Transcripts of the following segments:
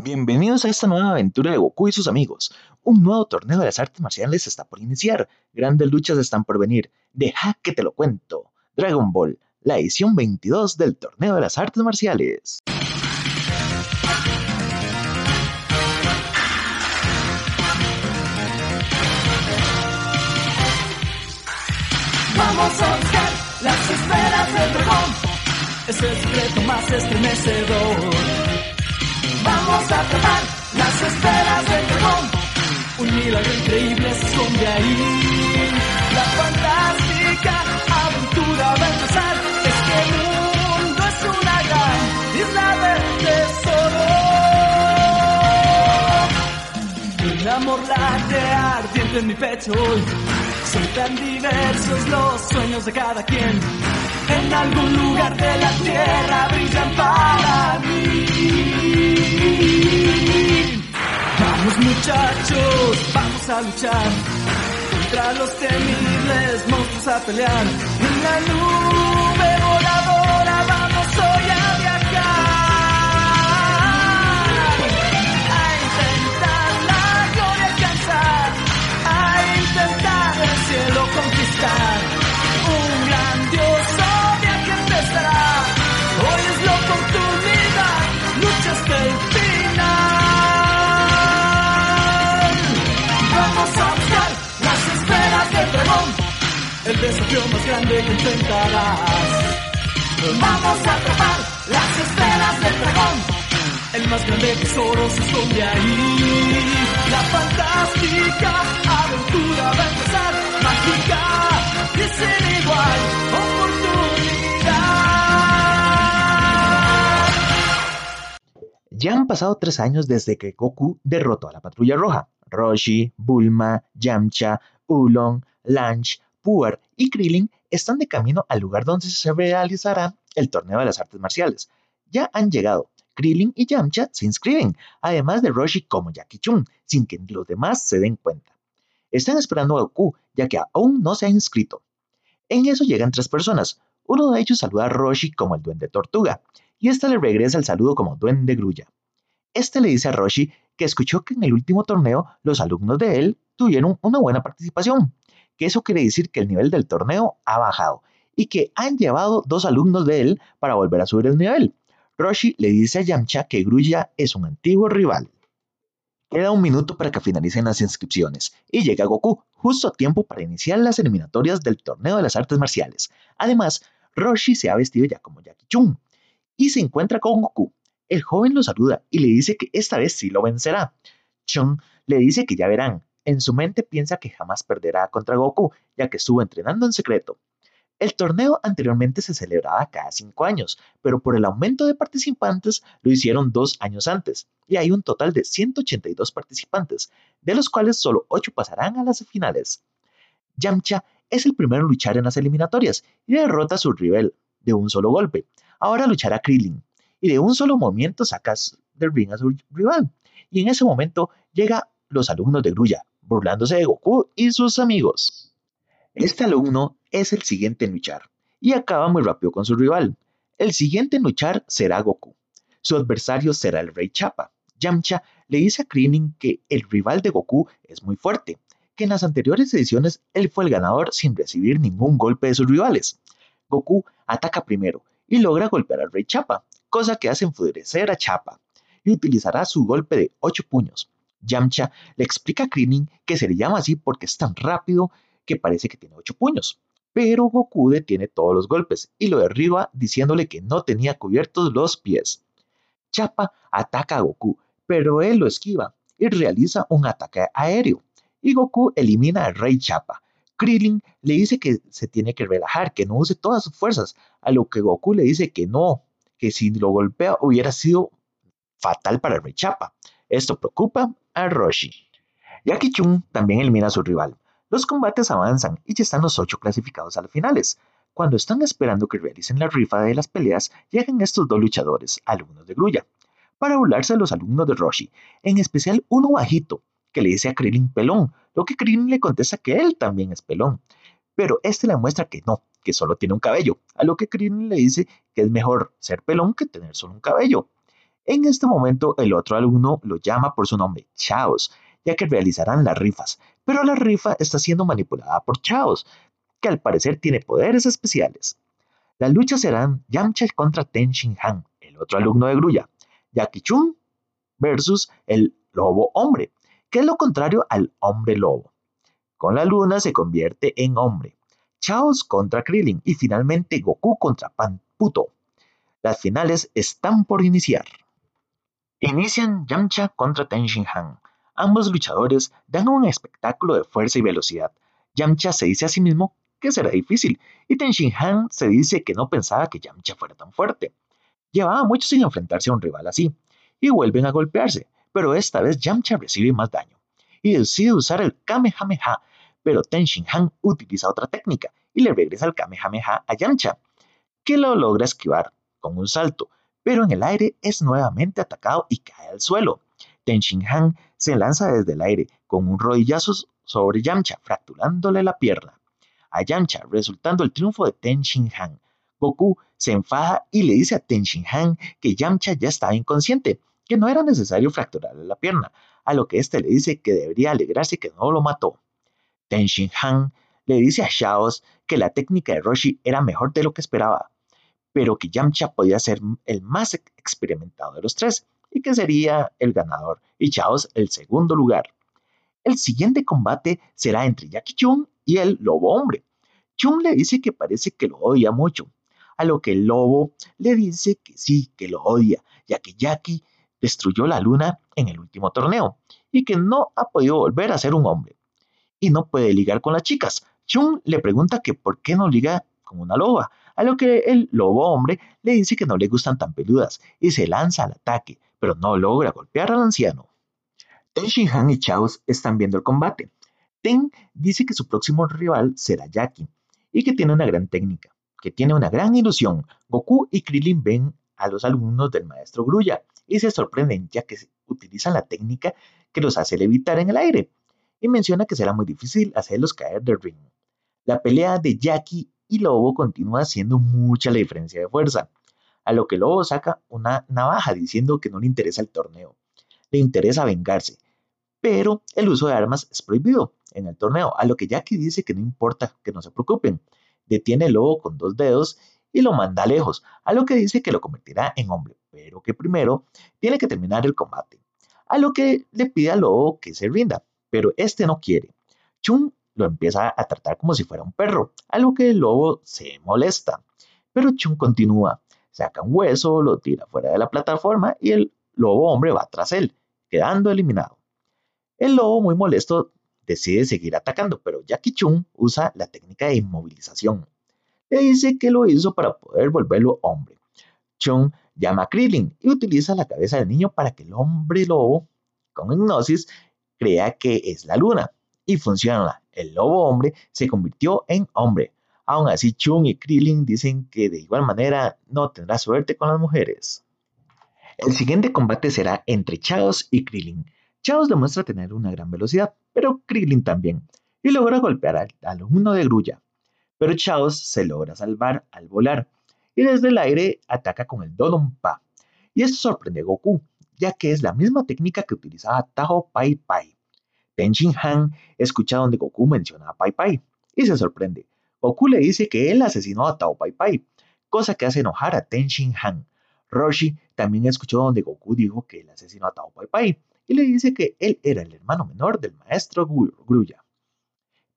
Bienvenidos a esta nueva aventura de Goku y sus amigos. Un nuevo torneo de las artes marciales está por iniciar. Grandes luchas están por venir. Deja que te lo cuento. Dragon Ball, la edición 22 del torneo de las artes marciales. Vamos a buscar las esferas del dragón. Es el secreto más estremecedor. Vamos a atrapar las esferas del dragón. Un milagro increíble se esconde ahí. La fantástica aventura va a empezar. Este mundo es una gran isla del tesoro. Un amor late ardiente en mi pecho hoy. Son tan diversos los sueños de cada quien. En algún lugar de la tierra brillan para mí. Vamos muchachos, vamos a luchar contra los temibles monstruos a pelear. En la nube voladora vamos hoy a el final. Vamos a buscar las esferas del dragón, el desafío más grande que enfrentarás. Vamos a atrapar las esferas del dragón. El más grande tesoro se esconde ahí. La fantástica aventura va a empezar. Mágica y sin igual. Ya han pasado tres años desde que Goku derrotó a la Patrulla Roja. Roshi, Bulma, Yamcha, Oolong, Lanch, Puar y Krillin están de camino al lugar donde se realizará el torneo de las artes marciales. Ya han llegado. Krillin y Yamcha se inscriben, además de Roshi como Jackie Chun, sin que los demás se den cuenta. Están esperando a Goku, ya que aún no se ha inscrito. En eso llegan tres personas. Uno de ellos saluda a Roshi como el duende tortuga, y este le regresa el saludo como duende grulla. Este le dice a Roshi que escuchó que en el último torneo los alumnos de él tuvieron una buena participación, que eso quiere decir que el nivel del torneo ha bajado y que han llevado dos alumnos de él para volver a subir el nivel. Roshi le dice a Yamcha que Grulla es un antiguo rival. Queda un minuto para que finalicen las inscripciones y llega Goku justo a tiempo para iniciar las eliminatorias del torneo de las artes marciales. Además, Roshi se ha vestido ya como Jackie Chun y se encuentra con Goku. El joven lo saluda y le dice que esta vez sí lo vencerá. Chun le dice que ya verán. En su mente piensa que jamás perderá contra Goku, ya que estuvo entrenando en secreto. El torneo anteriormente se celebraba cada cinco años, pero por el aumento de participantes lo hicieron dos años antes, y hay un total de 182 participantes, de los cuales solo 8 pasarán a las finales. Yamcha es el primero en luchar en las eliminatorias y derrota a su rival de un solo golpe. Ahora luchará Krillin, y de un solo movimiento sacas del ring a su rival. Y en ese momento llega los alumnos de Grulla, burlándose de Goku y sus amigos. Este alumno es el siguiente en luchar y acaba muy rápido con su rival. El siguiente en luchar será Goku. Su adversario será el Rey Chapa. Yamcha le dice a Krillin que el rival de Goku es muy fuerte, que en las anteriores ediciones él fue el ganador sin recibir ningún golpe de sus rivales. Goku ataca primero y logra golpear al Rey Chapa, cosa que hace enfurecer a Chapa, y utilizará su golpe de 8 puños. Yamcha le explica a Krillin que se le llama así porque es tan rápido que parece que tiene 8 puños. Pero Goku detiene todos los golpes y lo derriba diciéndole que no tenía cubiertos los pies. Chapa ataca a Goku, pero él lo esquiva y realiza un ataque aéreo. Y Goku elimina al Rey Chapa. Krillin le dice que se tiene que relajar, que no use todas sus fuerzas, a lo que Goku le dice que no, que si lo golpea hubiera sido fatal para el Rey Chapa. Esto preocupa a Roshi. Jackie Chun también elimina a su rival. Los combates avanzan y ya están los ocho clasificados a las finales. Cuando están esperando que realicen la rifa de las peleas, llegan estos dos luchadores, alumnos de Grulla, para burlarse de los alumnos de Roshi, en especial uno bajito, que le dice a Krillin pelón, lo que Krillin le contesta que él también es pelón. Pero este le muestra que no, que solo tiene un cabello, a lo que Krillin le dice que es mejor ser pelón que tener solo un cabello. En este momento el otro alumno lo llama por su nombre, Chaos, ya que realizarán las rifas, pero la rifa está siendo manipulada por Chaos, que al parecer tiene poderes especiales. Las luchas serán Yamcha contra Ten Shin Han, el otro alumno de Grulla, Jackie Chun versus el lobo hombre, que es lo contrario al hombre lobo. Con la luna se convierte en hombre. Chaos contra Krillin y finalmente Goku contra Pan Puto. Las finales están por iniciar. Inician Yamcha contra Ten Shin Han. Ambos luchadores dan un espectáculo de fuerza y velocidad. Yamcha se dice a sí mismo que será difícil, y Ten Shin Han se dice que no pensaba que Yamcha fuera tan fuerte. Llevaba mucho sin enfrentarse a un rival así, y vuelven a golpearse, pero esta vez Yamcha recibe más daño, y decide usar el Kamehameha, pero Ten Shin Han utiliza otra técnica y le regresa el Kamehameha a Yamcha, que lo logra esquivar con un salto, pero en el aire es nuevamente atacado y cae al suelo. Ten Shin Han se lanza desde el aire con un rodillazo sobre Yamcha, fracturándole la pierna a Yamcha, resultando el triunfo de Ten Shin Han. Goku se enfada y le dice a Ten Shin Han que Yamcha ya estaba inconsciente, que no era necesario fracturarle la pierna, a lo que éste le dice que debería alegrarse que no lo mató. Ten Han le dice a Shaos que la técnica de Roshi era mejor de lo que esperaba, pero que Yamcha podía ser el más experimentado de los tres y que sería el ganador y Chaos el segundo lugar. El siguiente combate será entre Jackie Chun y el lobo hombre. Chun le dice que parece que lo odia mucho, a lo que el lobo le dice que sí, que lo odia, ya que Jackie destruyó la luna en el último torneo y que no ha podido volver a ser un hombre. Y no puede ligar con las chicas. Chun le pregunta que por qué no liga con una loba, a lo que el lobo hombre le dice que no le gustan tan peludas y se lanza al ataque, pero no logra golpear al anciano. Ten Shin Han y Chaos están viendo el combate. Ten dice que su próximo rival será Jackie y que tiene una gran técnica, que tiene una gran ilusión. Goku y Krillin ven a los alumnos del maestro Grulla y se sorprenden ya que utilizan la técnica que los hace levitar en el aire y menciona que será muy difícil hacerlos caer del ring. La pelea de Jackie y Lobo continúa siendo mucha la diferencia de fuerza, a lo que Lobo saca una navaja diciendo que no le interesa el torneo, le interesa vengarse, pero el uso de armas es prohibido en el torneo, a lo que Jackie dice que no importa, que no se preocupen, detiene Lobo con dos dedos y lo manda lejos, a lo que dice que lo convertirá en hombre, pero que primero tiene que terminar el combate, a lo que le pide al Lobo que se rinda, pero este no quiere. Chun lo empieza a tratar como si fuera un perro, a lo que el lobo se molesta. Pero Chun continúa, saca un hueso, lo tira fuera de la plataforma y el lobo hombre va tras él, quedando eliminado. El lobo, muy molesto, decide seguir atacando, pero Jackie Chun usa la técnica de inmovilización. Le dice que lo hizo para poder volverlo hombre. Chun llama a Krillin y utiliza la cabeza del niño para que el hombre lobo, con hipnosis, crea que es la luna. Y funciona el lobo hombre se convirtió en hombre. Aún así, Chung y Krillin dicen que de igual manera no tendrá suerte con las mujeres. El siguiente combate será entre Chaos y Krillin. Chaos demuestra tener una gran velocidad, pero Krillin también, y logra golpear al alumno de Grulla. Pero Chaos se logra salvar al volar, y desde el aire ataca con el Pa. Y esto sorprende a Goku, ya que es la misma técnica que utilizaba Tajo Pai Pai. Ten Shin Han escucha donde Goku menciona a Pai Pai y se sorprende. Goku le dice que él asesinó a Tao Pai Pai, cosa que hace enojar a Ten Shin Han. Roshi también escuchó donde Goku dijo que él asesinó a Tao Pai Pai y le dice que él era el hermano menor del maestro Grulla.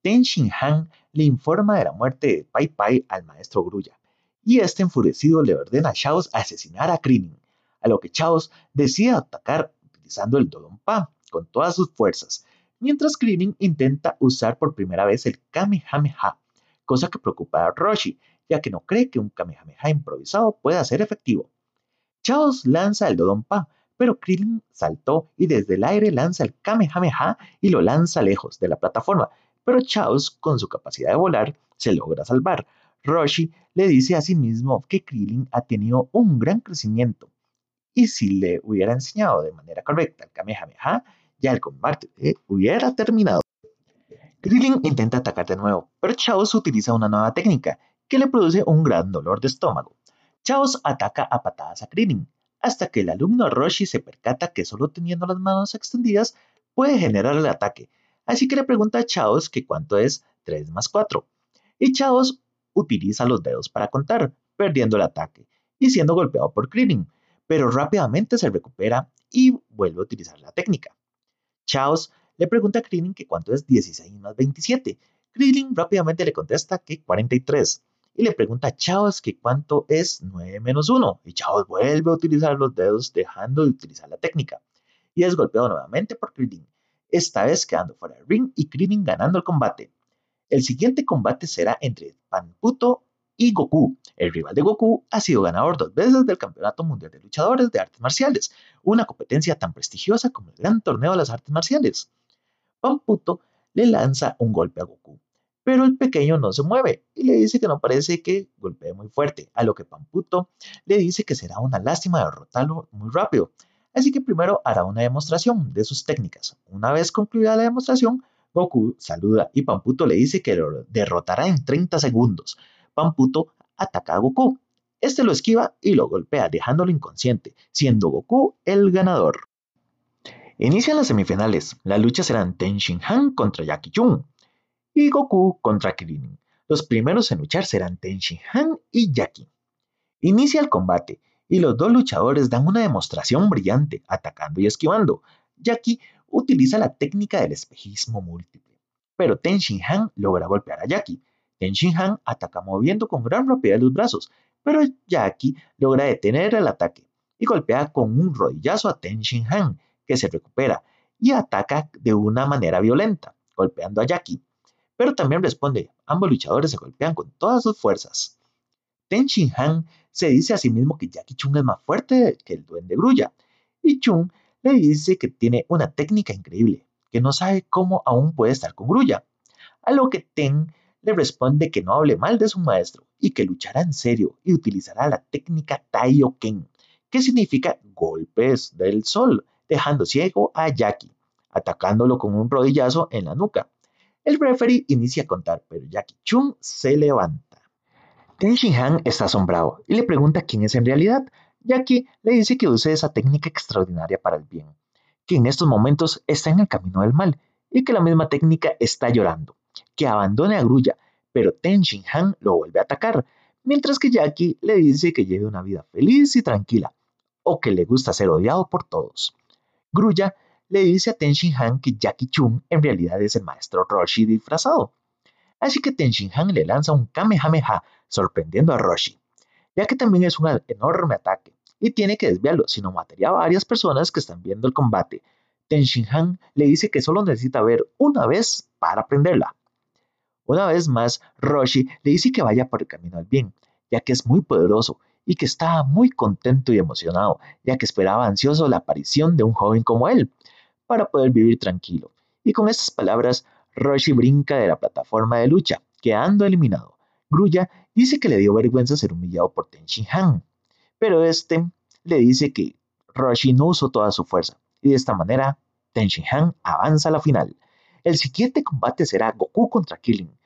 Ten Shin Han le informa de la muerte de Pai Pai al maestro Grulla y este enfurecido le ordena a Chaos asesinar a Krillin, a lo que Chaos decide atacar utilizando el Pa con todas sus fuerzas, mientras Krillin intenta usar por primera vez el Kamehameha, cosa que preocupa a Roshi, ya que no cree que un Kamehameha improvisado pueda ser efectivo. Chaos lanza el Dodonpa, pero Krillin saltó y desde el aire lanza el Kamehameha y lo lanza lejos de la plataforma, pero Chaos, con su capacidad de volar, se logra salvar. Roshi le dice a sí mismo que Krillin ha tenido un gran crecimiento, y si le hubiera enseñado de manera correcta el Kamehameha, ya el combate eh, hubiera terminado. Krillin intenta atacar de nuevo, pero Chaos utiliza una nueva técnica que le produce un gran dolor de estómago. Chaos ataca a patadas a Krillin, hasta que el alumno Roshi se percata que solo teniendo las manos extendidas puede generar el ataque, así que le pregunta a Chaos que cuánto es 3 más 4. Y Chaos utiliza los dedos para contar, perdiendo el ataque y siendo golpeado por Krillin, pero rápidamente se recupera y vuelve a utilizar la técnica. Chaos le pregunta a Krillin que cuánto es 16 más 27. Krillin rápidamente le contesta que 43 y le pregunta a Chaos que cuánto es 9 menos 1 y Chaos vuelve a utilizar los dedos dejando de utilizar la técnica y es golpeado nuevamente por Krillin, esta vez quedando fuera del ring y Krillin ganando el combate. El siguiente combate será entre Panputo y Goku. El rival de Goku ha sido ganador dos veces del Campeonato Mundial de Luchadores de Artes Marciales, una competencia tan prestigiosa como el Gran Torneo de las Artes Marciales. Panputo le lanza un golpe a Goku, pero el pequeño no se mueve y le dice que no parece que golpee muy fuerte, a lo que Pamputo le dice que será una lástima derrotarlo muy rápido, así que primero hará una demostración de sus técnicas. Una vez concluida la demostración, Goku saluda y Pamputo le dice que lo derrotará en 30 segundos. Pamputo ataca a Goku. Este lo esquiva y lo golpea, dejándolo inconsciente, siendo Goku el ganador. Inician las semifinales. La lucha serán Ten Han contra Jackie Chun y Goku contra Krillin. Los primeros en luchar serán Ten Han y Jackie. Inicia el combate y los dos luchadores dan una demostración brillante, atacando y esquivando. Jackie utiliza la técnica del espejismo múltiple, pero Ten Shin Han logra golpear a Jackie. Ten Shin Han ataca moviendo con gran rapidez los brazos, pero Jackie logra detener el ataque y golpea con un rodillazo a Ten Shin Han, que se recupera y ataca de una manera violenta, golpeando a Jackie. Pero también responde, ambos luchadores se golpean con todas sus fuerzas. Ten Shin Han se dice a sí mismo que Jackie Chung es más fuerte que el duende grulla, y Chung le dice que tiene una técnica increíble, que no sabe cómo aún puede estar con grulla, a lo que Ten le responde que no hable mal de su maestro y que luchará en serio y utilizará la técnica Taioken, que significa golpes del sol, dejando ciego a Jackie, atacándolo con un rodillazo en la nuca. El referee inicia a contar, pero Jackie Chung se levanta. Ten Shin Han está asombrado y le pregunta quién es en realidad. Jackie le dice que use esa técnica extraordinaria para el bien, que en estos momentos está en el camino del mal y que la misma técnica está llorando, que abandone a Grulla, pero Ten Shin Han lo vuelve a atacar, mientras que Jackie le dice que lleve una vida feliz y tranquila, o que le gusta ser odiado por todos. Grulla le dice a Ten Shin Han que Jackie Chung en realidad es el maestro Roshi disfrazado. Así que Ten Shin Han le lanza un Kamehameha sorprendiendo a Roshi, ya que también es un enorme ataque y tiene que desviarlo, si no mataría a varias personas que están viendo el combate. Ten Shin Han le dice que solo necesita ver una vez para aprenderla. Una vez más, Roshi le dice que vaya por el camino al bien, ya que es muy poderoso y que estaba muy contento y emocionado, ya que esperaba ansioso la aparición de un joven como él, para poder vivir tranquilo. Y con estas palabras, Roshi brinca de la plataforma de lucha, quedando eliminado. Grulla dice que le dio vergüenza ser humillado por Ten Han, pero este le dice que Roshi no usó toda su fuerza y de esta manera Ten Han avanza a la final. El siguiente combate será Goku contra Killing.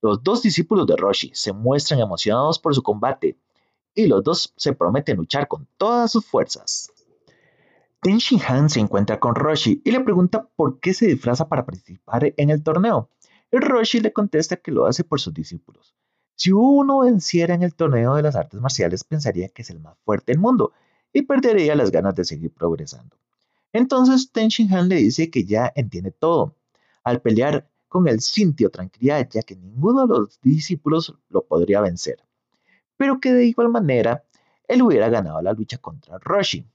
Los dos discípulos de Roshi se muestran emocionados por su combate y los dos se prometen luchar con todas sus fuerzas. Ten Shin Han se encuentra con Roshi y le pregunta por qué se disfraza para participar en el torneo. Roshi le contesta que lo hace por sus discípulos. Si uno venciera en el torneo de las artes marciales, pensaría que es el más fuerte del mundo y perdería las ganas de seguir progresando. Entonces Ten Shin Han le dice que ya entiende todo. Al pelear con el cintio tranquilidad, ya que ninguno de los discípulos lo podría vencer. Pero que de igual manera, él hubiera ganado la lucha contra Roshi.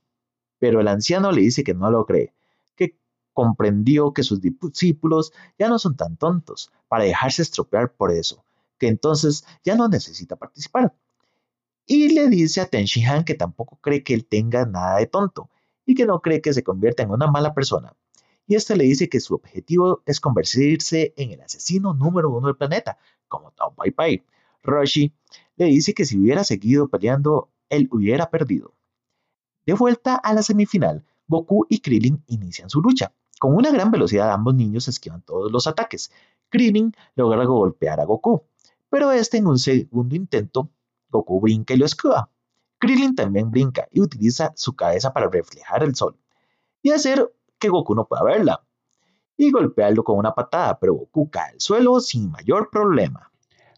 Pero el anciano le dice que no lo cree, que comprendió que sus discípulos ya no son tan tontos para dejarse estropear por eso, que entonces ya no necesita participar. Y le dice a Ten Han que tampoco cree que él tenga nada de tonto y que no cree que se convierta en una mala persona. Y este le dice que su objetivo es convertirse en el asesino número uno del planeta, como Tao Pai Pai. Roshi le dice que si hubiera seguido peleando, él hubiera perdido. De vuelta a la semifinal, Goku y Krillin inician su lucha. Con una gran velocidad ambos niños esquivan todos los ataques. Krillin logra golpear a Goku, pero este en un segundo intento, Goku brinca y lo esquiva. Krillin también brinca y utiliza su cabeza para reflejar el sol y hacer que Goku no pueda verla. Y golpearlo con una patada, pero Goku cae al suelo sin mayor problema.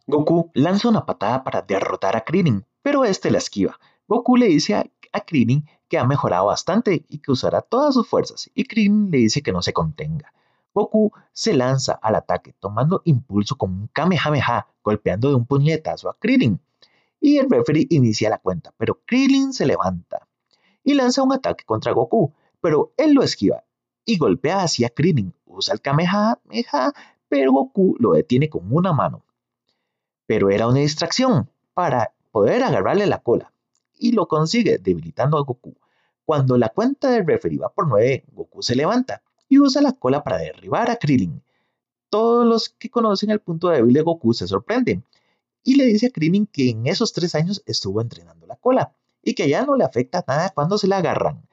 Goku lanza una patada para derrotar a Krillin, pero este la esquiva. Goku le dice a, a Krillin que ha mejorado bastante y que usará todas sus fuerzas, y Krillin le dice que no se contenga. Goku se lanza al ataque, tomando impulso con un Kamehameha, golpeando de un puñetazo a Krillin. Y el referee inicia la cuenta, pero Krillin se levanta y lanza un ataque contra Goku, pero él lo esquiva y golpea hacia Krillin. Usa el Kamehameha, pero Goku lo detiene con una mano. Pero era una distracción para poder agarrarle la cola y lo consigue debilitando a Goku. Cuando la cuenta del referee va por 9, Goku se levanta y usa la cola para derribar a Krillin. Todos los que conocen el punto débil de Goku se sorprenden y le dice a Krillin que en esos tres años estuvo entrenando la cola y que ya no le afecta nada cuando se la agarran.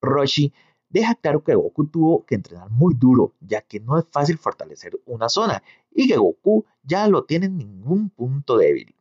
Roshi deja claro que Goku tuvo que entrenar muy duro, ya que no es fácil fortalecer una zona y que Goku ya lo tiene en ningún punto débil.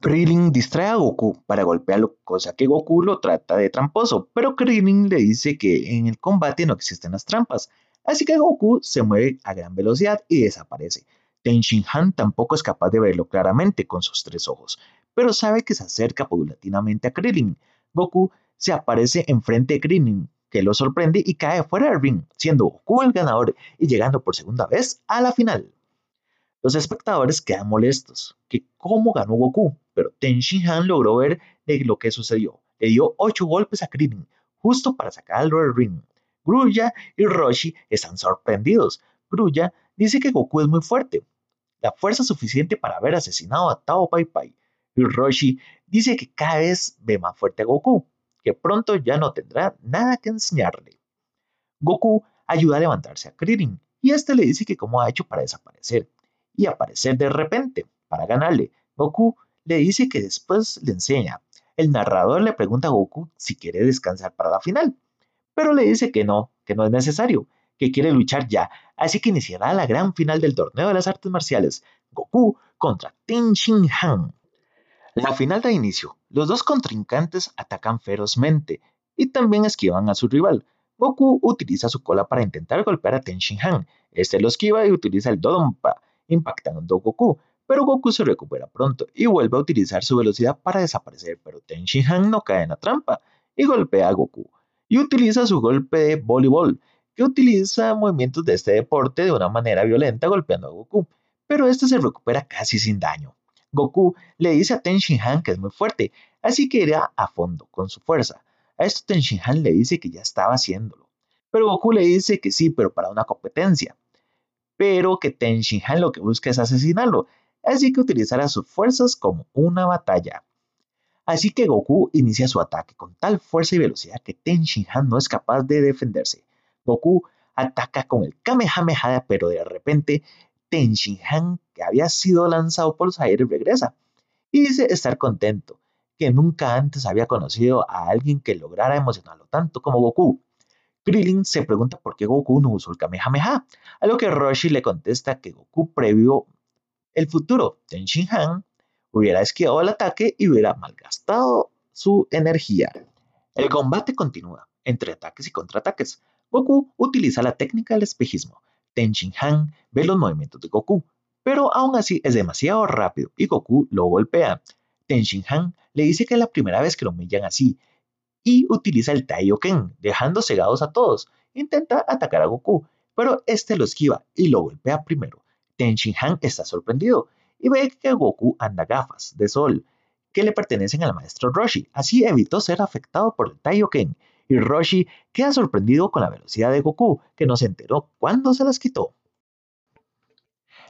Krillin distrae a Goku para golpearlo, cosa que Goku lo trata de tramposo, pero Krillin le dice que en el combate no existen las trampas, así que Goku se mueve a gran velocidad y desaparece. Ten Han tampoco es capaz de verlo claramente con sus tres ojos, pero sabe que se acerca paulatinamente a Krillin. Goku se aparece enfrente de Krillin, que lo sorprende y cae fuera del ring, siendo Goku el ganador y llegando por segunda vez a la final. Los espectadores quedan molestos, que cómo ganó Goku, pero Ten Han logró ver lo que sucedió. Le dio 8 golpes a Krillin, justo para sacarlo del ring. Grulla y Roshi están sorprendidos. Grulla dice que Goku es muy fuerte, la fuerza suficiente para haber asesinado a Tao Pai Pai. Y Roshi dice que cada vez ve más fuerte a Goku, que pronto ya no tendrá nada que enseñarle. Goku ayuda a levantarse a Krillin y este le dice que cómo ha hecho para desaparecer y aparecer de repente para ganarle. Goku le dice que después le enseña. El narrador le pregunta a Goku si quiere descansar para la final, pero le dice que no, que no es necesario, que quiere luchar ya, así que iniciará la gran final del torneo de las artes marciales, Goku contra Ten Shin Han. La final da inicio, los dos contrincantes atacan ferozmente y también esquivan a su rival. Goku utiliza su cola para intentar golpear a Ten Shin Han, este lo esquiva y utiliza el Dodonpa, impactando a Goku, pero Goku se recupera pronto y vuelve a utilizar su velocidad para desaparecer, pero Ten Shin Han no cae en la trampa y golpea a Goku, y utiliza su golpe de voleibol, que utiliza movimientos de este deporte de una manera violenta golpeando a Goku, pero este se recupera casi sin daño. Goku le dice a Ten Shin Han que es muy fuerte, así que irá a fondo con su fuerza. A esto Ten Shin Han le dice que ya estaba haciéndolo, pero Goku le dice que sí, pero para una competencia. Pero que Ten Shin Han lo que busca es asesinarlo, así que utilizará sus fuerzas como una batalla. Así que Goku inicia su ataque con tal fuerza y velocidad que Ten Shin Han no es capaz de defenderse. Goku ataca con el Kamehameha, pero de repente Ten Shin Han, que había sido lanzado por los aires, regresa y dice estar contento, que nunca antes había conocido a alguien que lograra emocionarlo tanto como Goku. Krillin se pregunta por qué Goku no usó el Kamehameha, a lo que Roshi le contesta que Goku previó el futuro. Ten Shin Han hubiera esquiado el ataque y hubiera malgastado su energía. El combate continúa, entre ataques y contraataques. Goku utiliza la técnica del espejismo. Ten Shin Han ve los movimientos de Goku, pero aún así es demasiado rápido y Goku lo golpea. Ten Shin Han le dice que es la primera vez que lo humillan así y utiliza el Taioken, dejando cegados a todos. Intenta atacar a Goku, pero este lo esquiva y lo golpea primero. Ten Shin Han está sorprendido y ve que Goku anda gafas de sol que le pertenecen al maestro Roshi, así evitó ser afectado por el Taioken y Roshi queda sorprendido con la velocidad de Goku, que no se enteró cuándo se las quitó.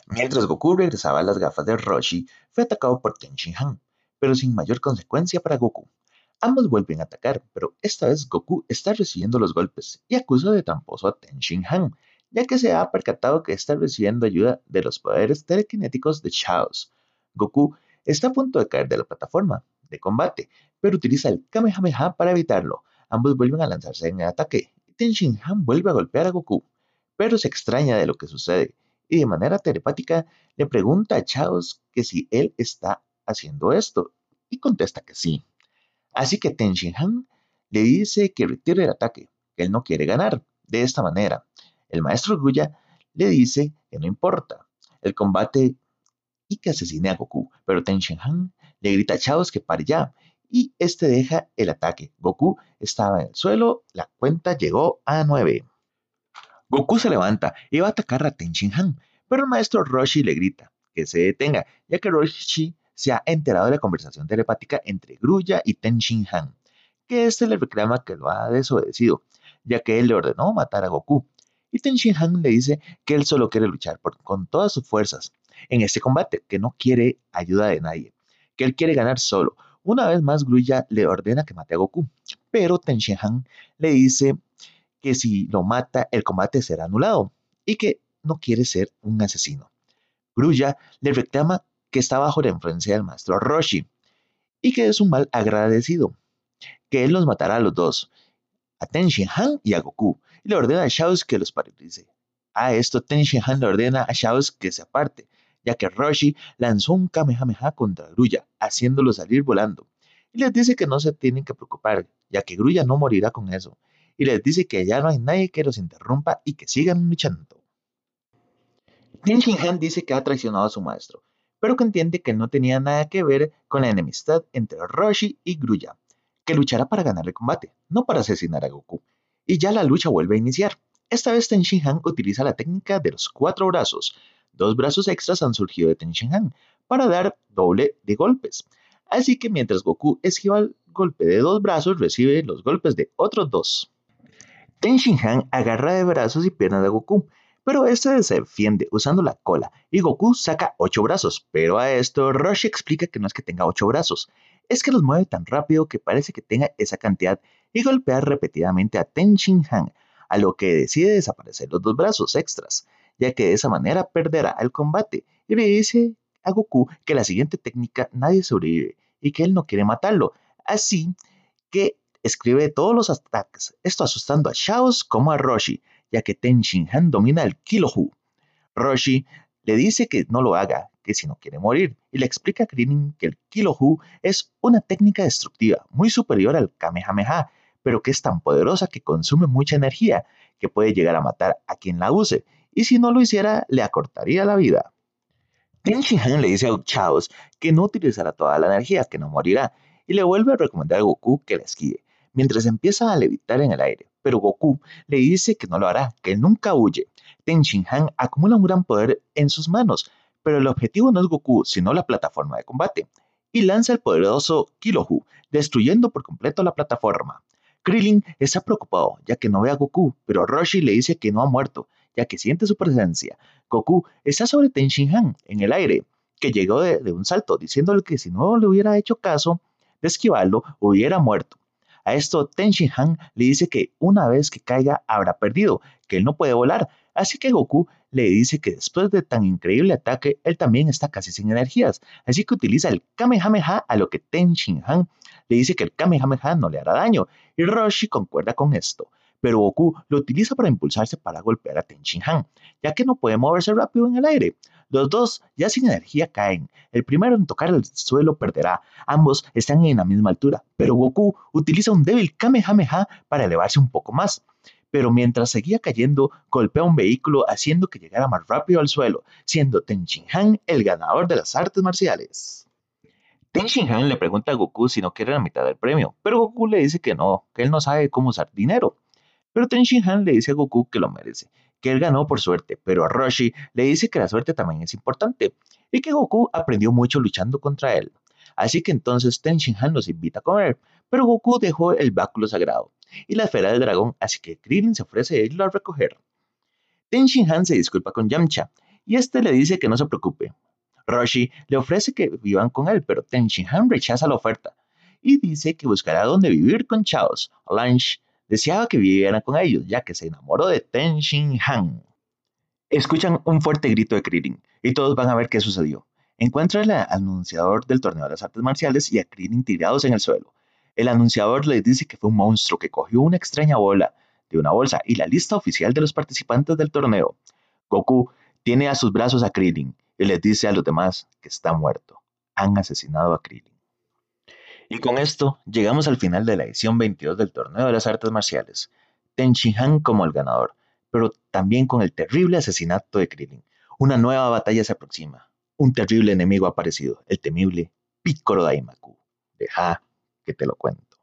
Mientras Goku regresaba a las gafas de Roshi, fue atacado por Ten Shin Han, pero sin mayor consecuencia para Goku. Ambos vuelven a atacar, pero esta vez Goku está recibiendo los golpes y acusa de tramposo a Ten Shin Han, ya que se ha percatado que está recibiendo ayuda de los poderes telequinéticos de Chaos. Goku está a punto de caer de la plataforma de combate, pero utiliza el Kamehameha para evitarlo, Ambos vuelven a lanzarse en el ataque Ten Shin Han vuelve a golpear a Goku, pero se extraña de lo que sucede y de manera telepática le pregunta a Chaos que si él está haciendo esto y contesta que sí. Así que Ten Han le dice que retire el ataque, que él no quiere ganar. De esta manera, el maestro Grulla le dice que no importa el combate y que asesine a Goku, pero Ten Shin Han le grita a Chaos que pare ya y este deja el ataque. Goku estaba en el suelo, la cuenta llegó a 9. Goku se levanta y va a atacar a Ten Shin Han, pero el maestro Roshi le grita que se detenga, ya que Roshi se ha enterado de la conversación telepática entre Grulla y Ten Shin Han, que este le reclama que lo ha desobedecido, ya que él le ordenó matar a Goku. Y Ten Shin Han le dice que él solo quiere luchar con todas sus fuerzas en este combate, que no quiere ayuda de nadie, que él quiere ganar solo, una vez más, Grulla le ordena que mate a Goku, pero Ten Han le dice que si lo mata, el combate será anulado y que no quiere ser un asesino. Grulla le reclama que está bajo la influencia del maestro Roshi y que es un mal agradecido, que él los matará a los dos, a Ten Han y a Goku, y le ordena a Shaos que los paralice. A esto Ten Han le ordena a Shaos que se aparte, ya que Roshi lanzó un Kamehameha contra Grulla, haciéndolo salir volando. Y les dice que no se tienen que preocupar, ya que Grulla no morirá con eso. Y les dice que ya no hay nadie que los interrumpa y que sigan luchando. Ten Han dice que ha traicionado a su maestro, pero que entiende que no tenía nada que ver con la enemistad entre Roshi y Grulla, que luchará para ganar el combate, no para asesinar a Goku. Y ya la lucha vuelve a iniciar. Esta vez Ten Han utiliza la técnica de los cuatro brazos, Dos brazos extras han surgido de Ten Han para dar doble de golpes. Así que mientras Goku esquiva el golpe de dos brazos, recibe los golpes de otros dos. Ten Han agarra de brazos y piernas de Goku, pero este se defiende usando la cola y Goku saca ocho brazos. Pero a esto Roshi explica que no es que tenga ocho brazos, es que los mueve tan rápido que parece que tenga esa cantidad y golpea repetidamente a Ten Han, a lo que decide desaparecer los dos brazos extras ya que de esa manera perderá el combate. Y le dice a Goku que la siguiente técnica nadie sobrevive y que él no quiere matarlo. Así que escribe todos los ataques, esto asustando a Shaos como a Roshi, ya que Ten Shin Han domina el Kilohu. Roshi le dice que no lo haga, que si no quiere morir, y le explica a Krillin que el Kilohu es una técnica destructiva muy superior al Kamehameha, pero que es tan poderosa que consume mucha energía, que puede llegar a matar a quien la use, y si no lo hiciera, le acortaría la vida. Ten Han le dice a Chaos que no utilizará toda la energía, que no morirá, y le vuelve a recomendar a Goku que la esquive, mientras empieza a levitar en el aire. Pero Goku le dice que no lo hará, que nunca huye. Ten Han acumula un gran poder en sus manos, pero el objetivo no es Goku, sino la plataforma de combate, y lanza el poderoso Kilohu, destruyendo por completo la plataforma. Krillin está preocupado, ya que no ve a Goku, pero Roshi le dice que no ha muerto, ya que siente su presencia. Goku está sobre Ten Han en el aire, que llegó de, un salto, diciéndole que si no le hubiera hecho caso de esquivarlo, hubiera muerto. A esto Ten Han le dice que una vez que caiga habrá perdido, que él no puede volar, así que Goku le dice que después de tan increíble ataque, él también está casi sin energías, así que utiliza el Kamehameha a lo que Ten Han le dice que el Kamehameha no le hará daño, y Roshi concuerda con esto pero Goku lo utiliza para impulsarse para golpear a Ten Han, ya que no puede moverse rápido en el aire. Los dos, ya sin energía, caen. El primero en tocar el suelo perderá. Ambos están en la misma altura, pero Goku utiliza un débil Kamehameha para elevarse un poco más. Pero mientras seguía cayendo, golpea un vehículo haciendo que llegara más rápido al suelo, siendo Ten Han el ganador de las artes marciales. Ten Han le pregunta a Goku si no quiere la mitad del premio, pero Goku le dice que no, que él no sabe cómo usar dinero. Pero Ten Han le dice a Goku que lo merece, que él ganó por suerte, pero a Roshi le dice que la suerte también es importante y que Goku aprendió mucho luchando contra él. Así que entonces Ten Han los invita a comer, pero Goku dejó el báculo sagrado y la esfera del dragón, así que Krillin se ofrece a irlo a recoger. Ten Han se disculpa con Yamcha y este le dice que no se preocupe. Roshi le ofrece que vivan con él, pero Ten Han rechaza la oferta y dice que buscará dónde vivir con Chaos, Lunch deseaba que vivieran con ellos, ya que se enamoró de Ten Shin Han. Escuchan un fuerte grito de Krillin y todos van a ver qué sucedió. Encuentra al anunciador del torneo de las artes marciales y a Krillin tirados en el suelo. El anunciador les dice que fue un monstruo que cogió una extraña bola de una bolsa y la lista oficial de los participantes del torneo. Goku tiene a sus brazos a Krillin y les dice a los demás que está muerto. Han asesinado a Krillin. Y con esto llegamos al final de la edición 22 del Torneo de las Artes Marciales. Ten Han como el ganador, pero también con el terrible asesinato de Krillin. Una nueva batalla se aproxima. Un terrible enemigo ha aparecido, el temible Piccolo Daimaku. Deja que te lo cuento.